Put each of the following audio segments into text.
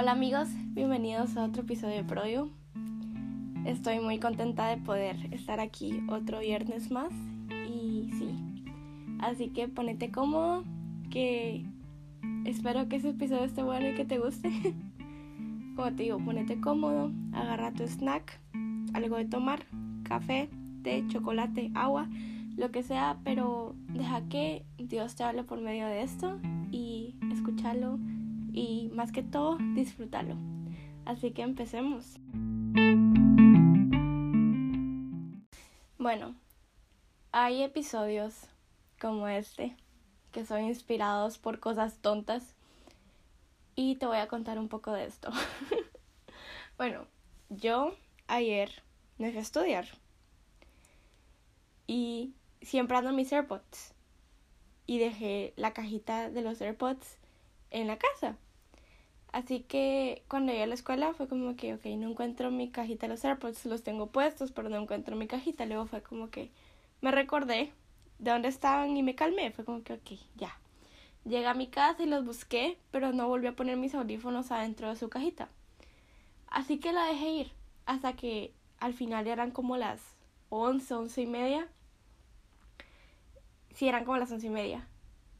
Hola amigos, bienvenidos a otro episodio de Prodio. Estoy muy contenta de poder estar aquí otro viernes más y sí, así que ponete cómodo, que espero que ese episodio esté bueno y que te guste. Como te digo, ponete cómodo, agarra tu snack, algo de tomar, café, té, chocolate, agua, lo que sea, pero deja que Dios te hable por medio de esto y escúchalo y más que todo disfrútalo. Así que empecemos. Bueno, hay episodios como este que son inspirados por cosas tontas y te voy a contar un poco de esto. bueno, yo ayer me fui a estudiar y siempre ando mis AirPods y dejé la cajita de los AirPods en la casa. Así que cuando llegué a la escuela fue como que, ok, no encuentro mi cajita de los AirPods, los tengo puestos, pero no encuentro mi cajita. Luego fue como que me recordé de dónde estaban y me calmé. Fue como que, ok, ya. Llegué a mi casa y los busqué, pero no volví a poner mis audífonos adentro de su cajita. Así que la dejé ir hasta que al final eran como las once, once y media. Sí, eran como las once y media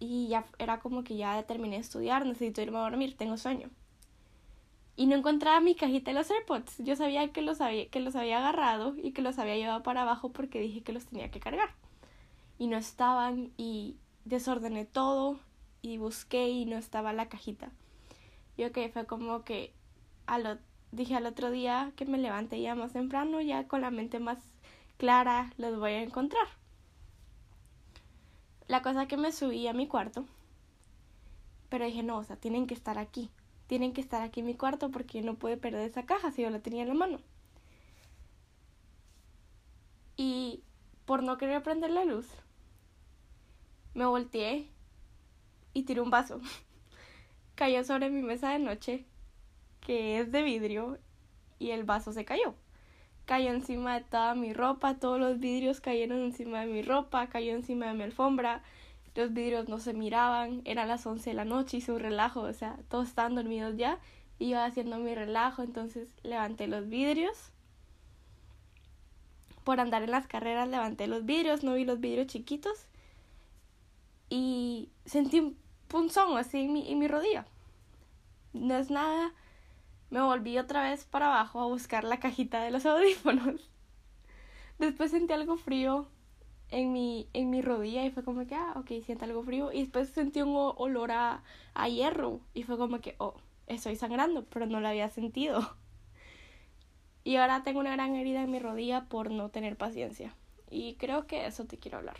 y ya era como que ya terminé de estudiar, necesito irme a dormir, tengo sueño. Y no encontraba mi cajita de los AirPods. Yo sabía que los había, que los había agarrado y que los había llevado para abajo porque dije que los tenía que cargar. Y no estaban y desordené todo y busqué y no estaba la cajita. Y que fue como que lo, dije al otro día que me levanté ya más temprano, ya con la mente más clara, los voy a encontrar. La cosa que me subí a mi cuarto, pero dije, no, o sea, tienen que estar aquí. Tienen que estar aquí en mi cuarto porque no puede perder esa caja si yo la tenía en la mano. Y por no querer prender la luz, me volteé y tiré un vaso. cayó sobre mi mesa de noche, que es de vidrio, y el vaso se cayó cayó encima de toda mi ropa, todos los vidrios cayeron encima de mi ropa, cayó encima de mi alfombra, los vidrios no se miraban, eran las 11 de la noche, hice un relajo, o sea, todos estaban dormidos ya, iba haciendo mi relajo, entonces levanté los vidrios. Por andar en las carreras levanté los vidrios, no vi los vidrios chiquitos y sentí un punzón así en mi, en mi rodilla. No es nada me volví otra vez para abajo a buscar la cajita de los audífonos. Después sentí algo frío en mi, en mi rodilla y fue como que, ah, ok, siento algo frío. Y después sentí un olor a, a hierro y fue como que, oh, estoy sangrando, pero no lo había sentido. Y ahora tengo una gran herida en mi rodilla por no tener paciencia. Y creo que eso te quiero hablar.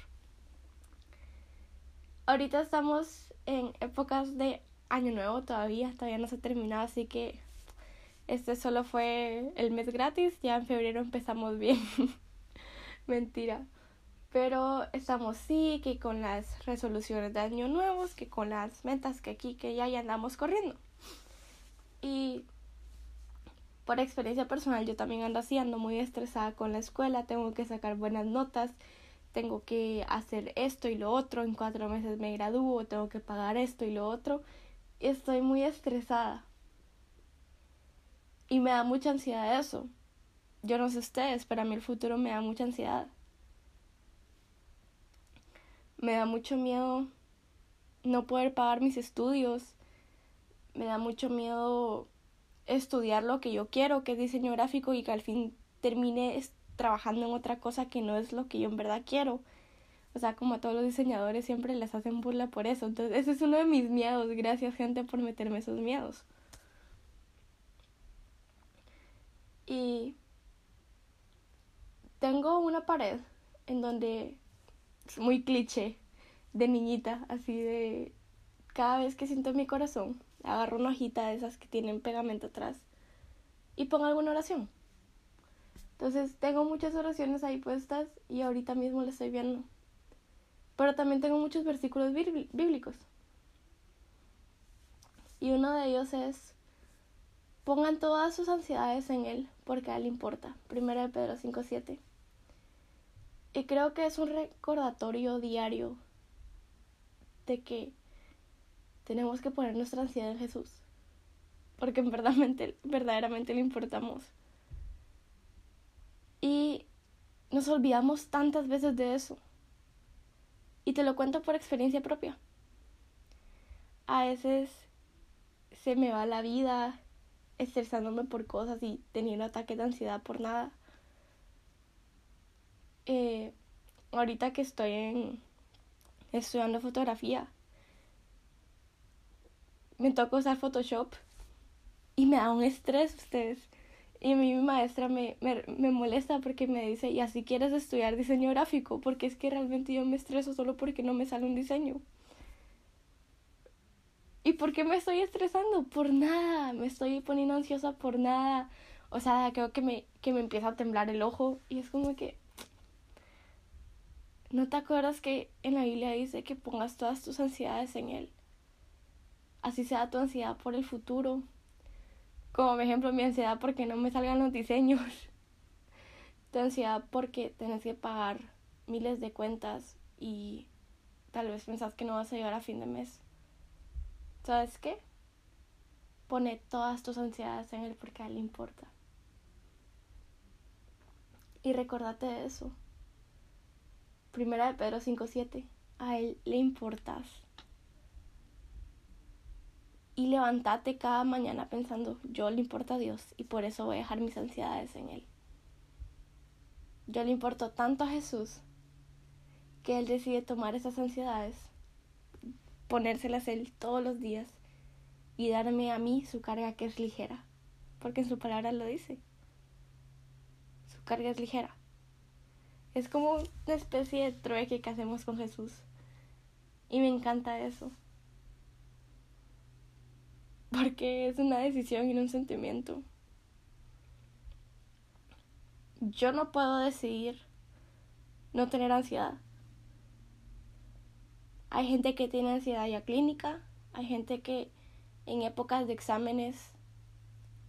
Ahorita estamos en épocas de año nuevo todavía, todavía no se ha terminado, así que este solo fue el mes gratis, ya en febrero empezamos bien. Mentira. Pero estamos sí, que con las resoluciones de año nuevos, que con las metas que aquí, que ya, ya andamos corriendo. Y por experiencia personal yo también ando así, ando muy estresada con la escuela, tengo que sacar buenas notas, tengo que hacer esto y lo otro, en cuatro meses me gradúo, tengo que pagar esto y lo otro. Y estoy muy estresada. Y me da mucha ansiedad eso. Yo no sé ustedes, pero a mí el futuro me da mucha ansiedad. Me da mucho miedo no poder pagar mis estudios. Me da mucho miedo estudiar lo que yo quiero, que es diseño gráfico, y que al fin termine trabajando en otra cosa que no es lo que yo en verdad quiero. O sea, como a todos los diseñadores siempre les hacen burla por eso. Entonces, ese es uno de mis miedos. Gracias, gente, por meterme esos miedos. Y tengo una pared en donde muy cliché de niñita, así de cada vez que siento mi corazón, agarro una hojita de esas que tienen pegamento atrás y pongo alguna oración. Entonces tengo muchas oraciones ahí puestas y ahorita mismo las estoy viendo. Pero también tengo muchos versículos bíblicos. Y uno de ellos es Pongan todas sus ansiedades en Él, porque a Él importa. Primero de Pedro 5.7. Y creo que es un recordatorio diario de que tenemos que poner nuestra ansiedad en Jesús. porque verdaderamente, le importamos. Y nos olvidamos tantas veces de eso. Y te lo cuento por experiencia propia. A veces se me va la vida estresándome por cosas y teniendo ataques de ansiedad por nada. Eh, ahorita que estoy estudiando fotografía, me toca usar Photoshop y me da un estrés ustedes. Y mi maestra me, me, me, molesta porque me dice, y así quieres estudiar diseño gráfico, porque es que realmente yo me estreso solo porque no me sale un diseño. ¿Y por qué me estoy estresando? Por nada, me estoy poniendo ansiosa por nada. O sea, creo que me, que me empieza a temblar el ojo y es como que... ¿No te acuerdas que en la Biblia dice que pongas todas tus ansiedades en Él? Así sea tu ansiedad por el futuro, como por ejemplo mi ansiedad porque no me salgan los diseños. Tu ansiedad porque tenés que pagar miles de cuentas y tal vez pensás que no vas a llegar a fin de mes. ¿Sabes qué? Pone todas tus ansiedades en él porque a él le importa. Y recordate de eso. Primera de Pedro 5.7. A él le importas y levántate cada mañana pensando, yo le importo a Dios y por eso voy a dejar mis ansiedades en Él. Yo le importo tanto a Jesús que Él decide tomar esas ansiedades, ponérselas Él todos los días y darme a mí su carga que es ligera, porque en su palabra lo dice. Su carga es ligera. Es como una especie de trueque que hacemos con Jesús. Y me encanta eso porque es una decisión y un sentimiento. Yo no puedo decidir no tener ansiedad. Hay gente que tiene ansiedad ya clínica, hay gente que en épocas de exámenes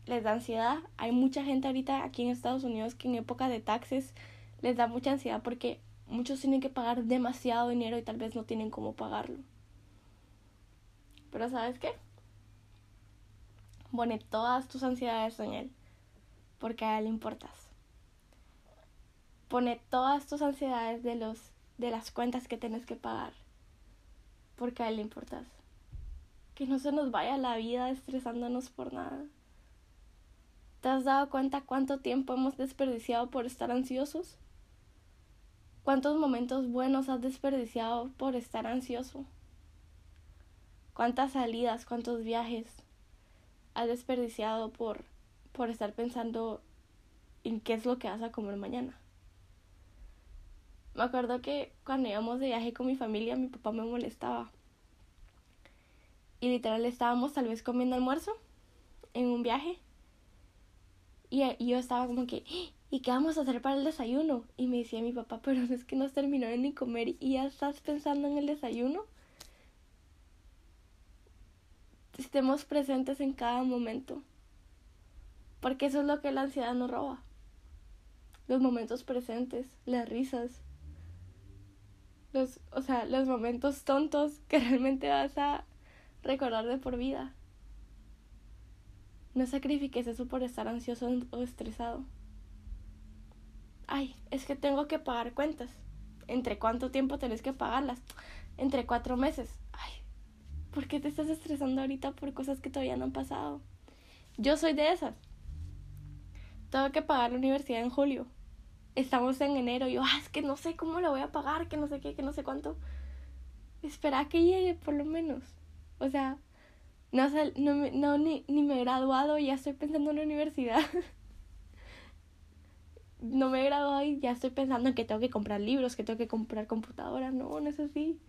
les da ansiedad. Hay mucha gente ahorita aquí en Estados Unidos que en épocas de taxes les da mucha ansiedad porque muchos tienen que pagar demasiado dinero y tal vez no tienen cómo pagarlo. Pero ¿sabes qué? Pone todas tus ansiedades en Él, porque a Él le importas. Pone todas tus ansiedades de, los, de las cuentas que tienes que pagar, porque a Él le importas. Que no se nos vaya la vida estresándonos por nada. ¿Te has dado cuenta cuánto tiempo hemos desperdiciado por estar ansiosos? ¿Cuántos momentos buenos has desperdiciado por estar ansioso? ¿Cuántas salidas, cuántos viajes, has desperdiciado por, por estar pensando en qué es lo que vas a comer mañana. Me acuerdo que cuando íbamos de viaje con mi familia, mi papá me molestaba. Y literal estábamos tal vez comiendo almuerzo en un viaje. Y, yo estaba como que, ¿y qué vamos a hacer para el desayuno? Y me decía mi papá, pero es que no has terminado ni comer y ya estás pensando en el desayuno. estemos presentes en cada momento. Porque eso es lo que la ansiedad nos roba. Los momentos presentes, las risas. Los, o sea, los momentos tontos que realmente vas a recordar de por vida. No sacrifiques eso por estar ansioso o estresado. Ay, es que tengo que pagar cuentas. ¿Entre cuánto tiempo tenés que pagarlas? Entre cuatro meses. ¿por qué te estás estresando ahorita por cosas que todavía no han pasado? Yo soy de esas. Tengo que pagar la universidad en julio. Estamos en enero yo, ah, es que no sé cómo la voy a pagar, que no sé qué, que no sé cuánto. Espera que llegue por lo menos. O sea, no, no, no ni, ni me he graduado y ya estoy pensando en la universidad. no me he graduado y ya estoy pensando en que tengo que comprar libros, que tengo que comprar computadoras. No, no es así.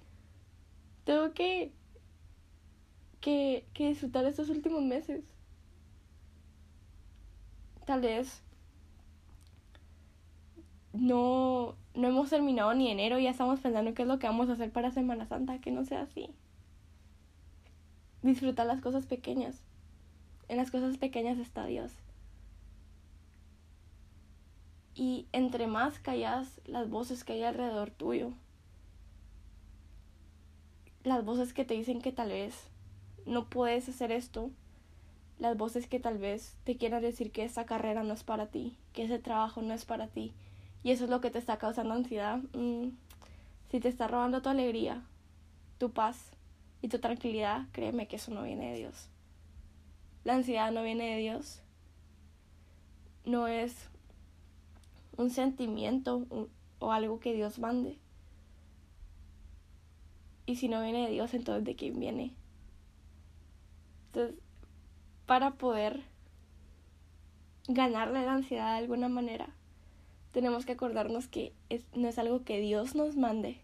Tengo que que, que disfrutar estos últimos meses. Tal vez no, no hemos terminado ni enero y ya estamos pensando qué es lo que vamos a hacer para Semana Santa, que no sea así. Disfrutar las cosas pequeñas. En las cosas pequeñas está Dios. Y entre más callas las voces que hay alrededor tuyo, las voces que te dicen que tal vez no puedes hacer esto, las voces que tal vez te quieran decir que esa carrera no es para ti, que ese trabajo no es para ti, y eso es lo que te está causando ansiedad, mm, si te está robando tu alegría, tu paz y tu tranquilidad, créeme que eso no viene de Dios. La ansiedad no viene de Dios, no es un sentimiento o algo que Dios mande. Y si no viene de Dios, entonces ¿de quién viene? Entonces, para poder ganarle la ansiedad de alguna manera, tenemos que acordarnos que no es algo que Dios nos mande,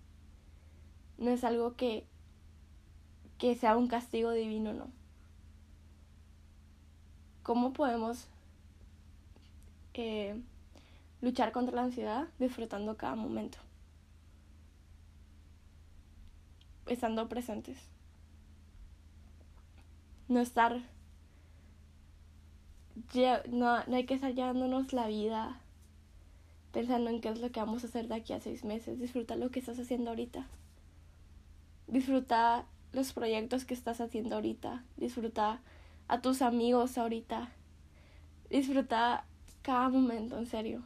no es algo que, que sea un castigo divino, no. ¿Cómo podemos eh, luchar contra la ansiedad disfrutando cada momento? Estando presentes. No estar no, no hay que estar llevándonos la vida pensando en qué es lo que vamos a hacer de aquí a seis meses. Disfruta lo que estás haciendo ahorita. Disfruta los proyectos que estás haciendo ahorita. Disfruta a tus amigos ahorita. Disfruta cada momento, en serio.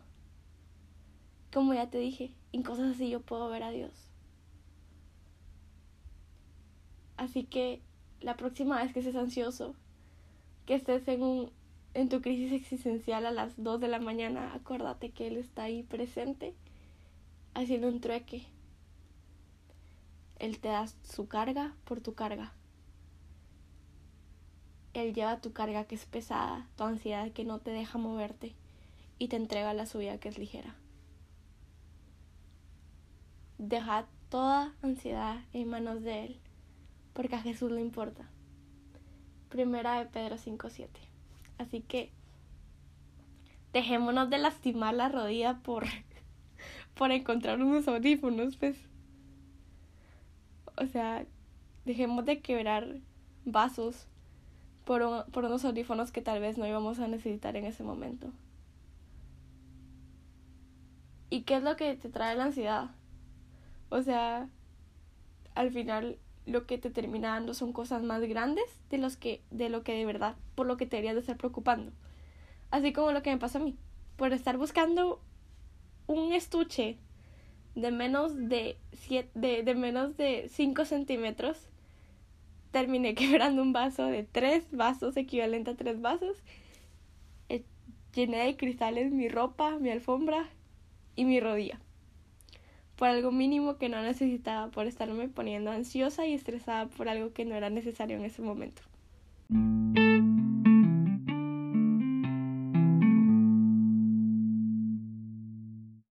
Como ya te dije, en cosas así yo puedo ver a Dios. Así que la próxima vez que estés ansioso, que estés en un en tu crisis existencial a las 2 de la mañana, acuérdate que Él está ahí presente, haciendo un trueque. Él te da su carga por tu carga. Él lleva tu carga que es pesada, tu ansiedad que no te deja moverte y te entrega la suya que es ligera. Deja toda ansiedad en manos de Él, porque a Jesús le importa. Primera de Pedro 5.7. Así que dejémonos de lastimar la rodilla por, por encontrar unos audífonos, pues. O sea, dejemos de quebrar vasos por, por unos audífonos que tal vez no íbamos a necesitar en ese momento. ¿Y qué es lo que te trae la ansiedad? O sea, al final lo que te termina dando son cosas más grandes de los que de lo que de verdad por lo que te deberías de estar preocupando. Así como lo que me pasó a mí por estar buscando un estuche de menos de siete, de, de menos de 5 centímetros terminé quebrando un vaso de tres vasos equivalente a tres vasos eh, llené de cristales mi ropa mi alfombra y mi rodilla por algo mínimo que no necesitaba, por estarme poniendo ansiosa y estresada por algo que no era necesario en ese momento.